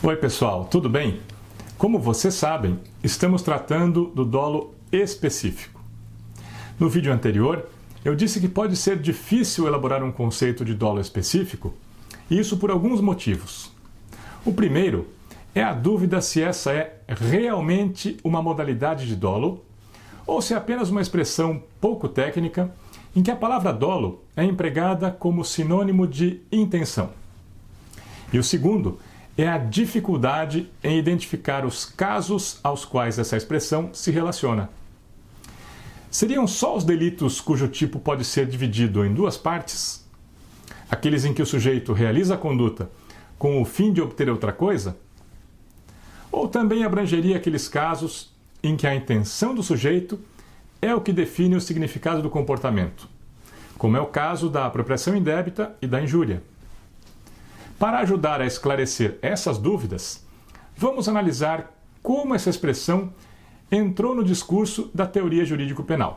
Oi, pessoal, tudo bem? Como vocês sabem, estamos tratando do dolo específico. No vídeo anterior, eu disse que pode ser difícil elaborar um conceito de dolo específico, e isso por alguns motivos. O primeiro é a dúvida se essa é realmente uma modalidade de dolo ou se é apenas uma expressão pouco técnica em que a palavra dolo é empregada como sinônimo de intenção. E o segundo é a dificuldade em identificar os casos aos quais essa expressão se relaciona. Seriam só os delitos cujo tipo pode ser dividido em duas partes? Aqueles em que o sujeito realiza a conduta com o fim de obter outra coisa? Ou também abrangeria aqueles casos em que a intenção do sujeito é o que define o significado do comportamento, como é o caso da apropriação indébita e da injúria? Para ajudar a esclarecer essas dúvidas, vamos analisar como essa expressão entrou no discurso da teoria jurídico-penal.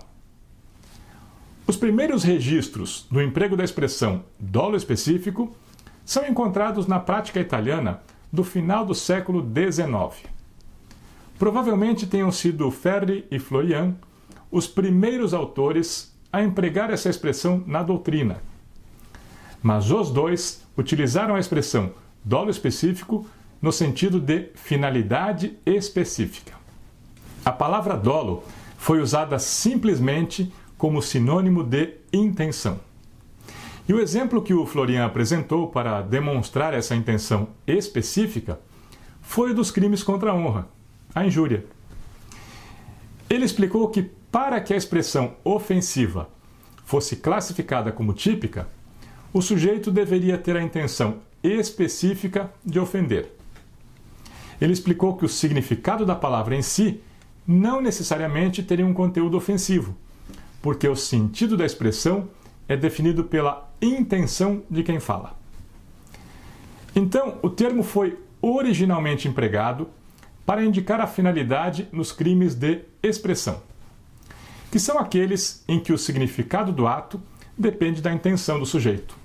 Os primeiros registros do emprego da expressão dolo específico são encontrados na prática italiana do final do século XIX. Provavelmente tenham sido Ferri e Florian os primeiros autores a empregar essa expressão na doutrina. Mas os dois utilizaram a expressão dolo específico no sentido de finalidade específica. A palavra dolo foi usada simplesmente como sinônimo de intenção. E o exemplo que o Florian apresentou para demonstrar essa intenção específica foi o dos crimes contra a honra, a injúria. Ele explicou que para que a expressão ofensiva fosse classificada como típica, o sujeito deveria ter a intenção específica de ofender. Ele explicou que o significado da palavra em si não necessariamente teria um conteúdo ofensivo, porque o sentido da expressão é definido pela intenção de quem fala. Então, o termo foi originalmente empregado para indicar a finalidade nos crimes de expressão, que são aqueles em que o significado do ato depende da intenção do sujeito.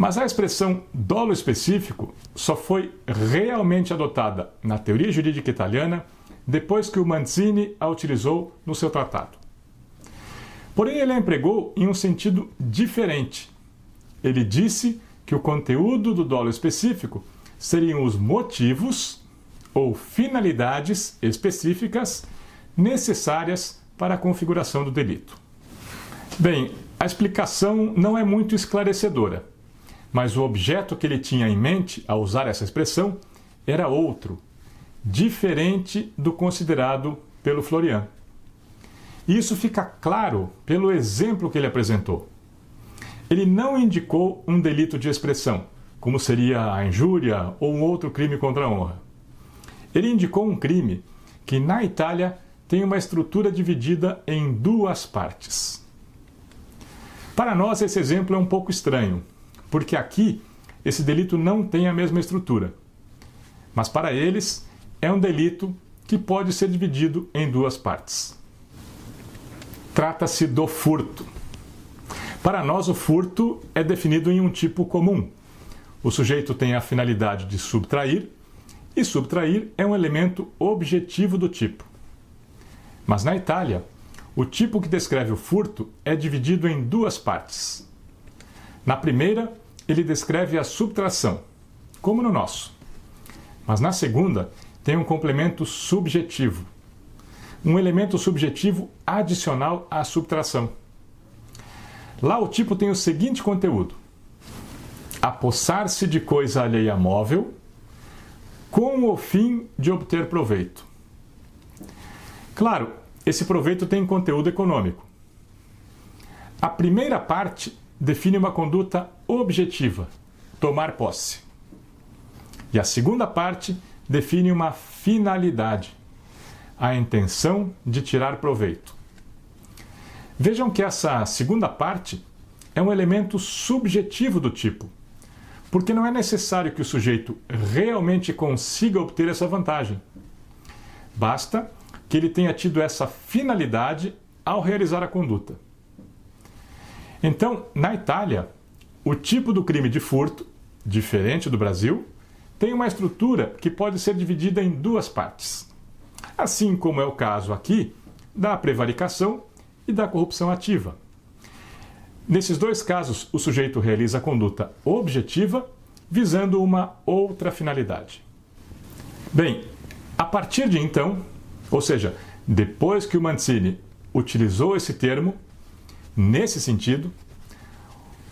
Mas a expressão dolo específico só foi realmente adotada na teoria jurídica italiana depois que o Mancini a utilizou no seu tratado. Porém, ele a empregou em um sentido diferente. Ele disse que o conteúdo do dolo específico seriam os motivos ou finalidades específicas necessárias para a configuração do delito. Bem, a explicação não é muito esclarecedora mas o objeto que ele tinha em mente ao usar essa expressão era outro, diferente do considerado pelo Florian. Isso fica claro pelo exemplo que ele apresentou. Ele não indicou um delito de expressão, como seria a injúria ou um outro crime contra a honra. Ele indicou um crime que na Itália tem uma estrutura dividida em duas partes. Para nós, esse exemplo é um pouco estranho, porque aqui esse delito não tem a mesma estrutura. Mas para eles é um delito que pode ser dividido em duas partes. Trata-se do furto. Para nós, o furto é definido em um tipo comum. O sujeito tem a finalidade de subtrair, e subtrair é um elemento objetivo do tipo. Mas na Itália, o tipo que descreve o furto é dividido em duas partes. Na primeira, ele descreve a subtração, como no nosso. Mas na segunda, tem um complemento subjetivo, um elemento subjetivo adicional à subtração. Lá o tipo tem o seguinte conteúdo: apossar-se de coisa alheia móvel com o fim de obter proveito. Claro, esse proveito tem conteúdo econômico. A primeira parte define uma conduta objetiva, tomar posse. E a segunda parte define uma finalidade, a intenção de tirar proveito. Vejam que essa segunda parte é um elemento subjetivo do tipo, porque não é necessário que o sujeito realmente consiga obter essa vantagem. Basta que ele tenha tido essa finalidade ao realizar a conduta. Então, na Itália, o tipo do crime de furto, diferente do Brasil, tem uma estrutura que pode ser dividida em duas partes. Assim como é o caso aqui da prevaricação e da corrupção ativa. Nesses dois casos, o sujeito realiza a conduta objetiva visando uma outra finalidade. Bem, a partir de então, ou seja, depois que o Mancini utilizou esse termo, nesse sentido,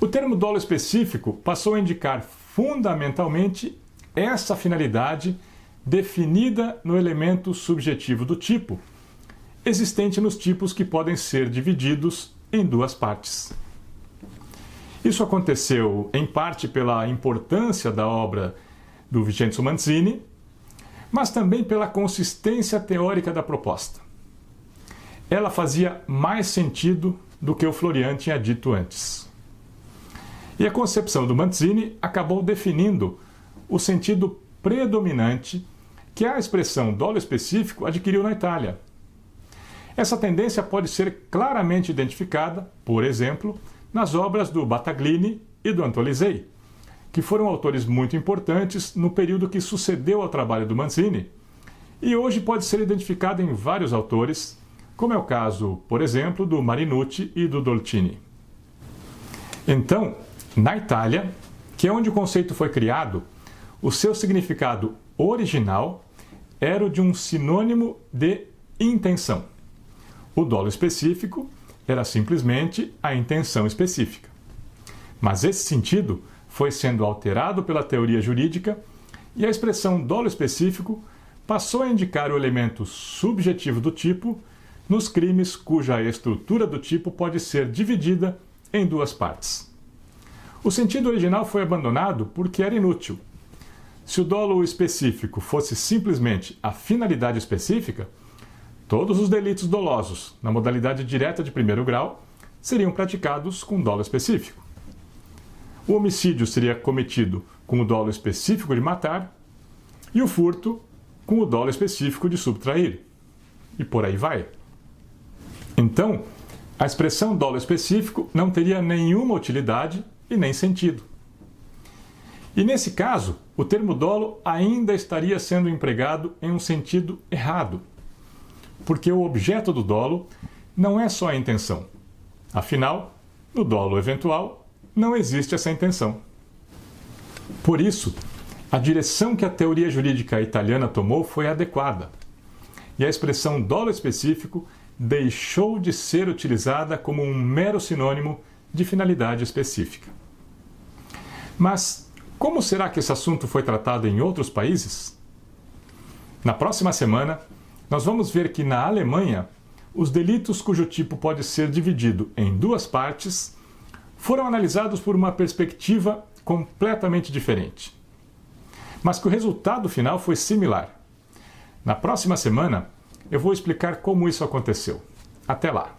o termo dolo específico passou a indicar fundamentalmente essa finalidade definida no elemento subjetivo do tipo, existente nos tipos que podem ser divididos em duas partes. Isso aconteceu em parte pela importância da obra do Vincenzo Manzini, mas também pela consistência teórica da proposta. Ela fazia mais sentido do que o Florian tinha dito antes. E a concepção do Manzini acabou definindo o sentido predominante que a expressão dolo específico adquiriu na Itália. Essa tendência pode ser claramente identificada, por exemplo, nas obras do Battaglini e do Antolisei, que foram autores muito importantes no período que sucedeu ao trabalho do Manzini, e hoje pode ser identificado em vários autores, como é o caso, por exemplo, do Marinucci e do Dolcini. Então, na Itália, que é onde o conceito foi criado, o seu significado original era o de um sinônimo de intenção. O dolo específico era simplesmente a intenção específica. Mas esse sentido foi sendo alterado pela teoria jurídica e a expressão dolo específico passou a indicar o elemento subjetivo do tipo nos crimes cuja estrutura do tipo pode ser dividida em duas partes. O sentido original foi abandonado porque era inútil. Se o dolo específico fosse simplesmente a finalidade específica, Todos os delitos dolosos, na modalidade direta de primeiro grau, seriam praticados com dolo específico. O homicídio seria cometido com o dolo específico de matar e o furto com o dolo específico de subtrair. E por aí vai. Então, a expressão dolo específico não teria nenhuma utilidade e nem sentido. E nesse caso, o termo dolo ainda estaria sendo empregado em um sentido errado porque o objeto do dolo não é só a intenção. Afinal, no dolo eventual não existe essa intenção. Por isso, a direção que a teoria jurídica italiana tomou foi adequada. E a expressão dolo específico deixou de ser utilizada como um mero sinônimo de finalidade específica. Mas como será que esse assunto foi tratado em outros países? Na próxima semana, nós vamos ver que na Alemanha, os delitos cujo tipo pode ser dividido em duas partes foram analisados por uma perspectiva completamente diferente. Mas que o resultado final foi similar. Na próxima semana, eu vou explicar como isso aconteceu. Até lá!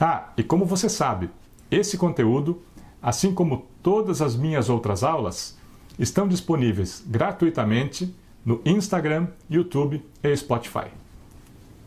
Ah, e como você sabe, esse conteúdo, assim como todas as minhas outras aulas, estão disponíveis gratuitamente no Instagram, YouTube e Spotify.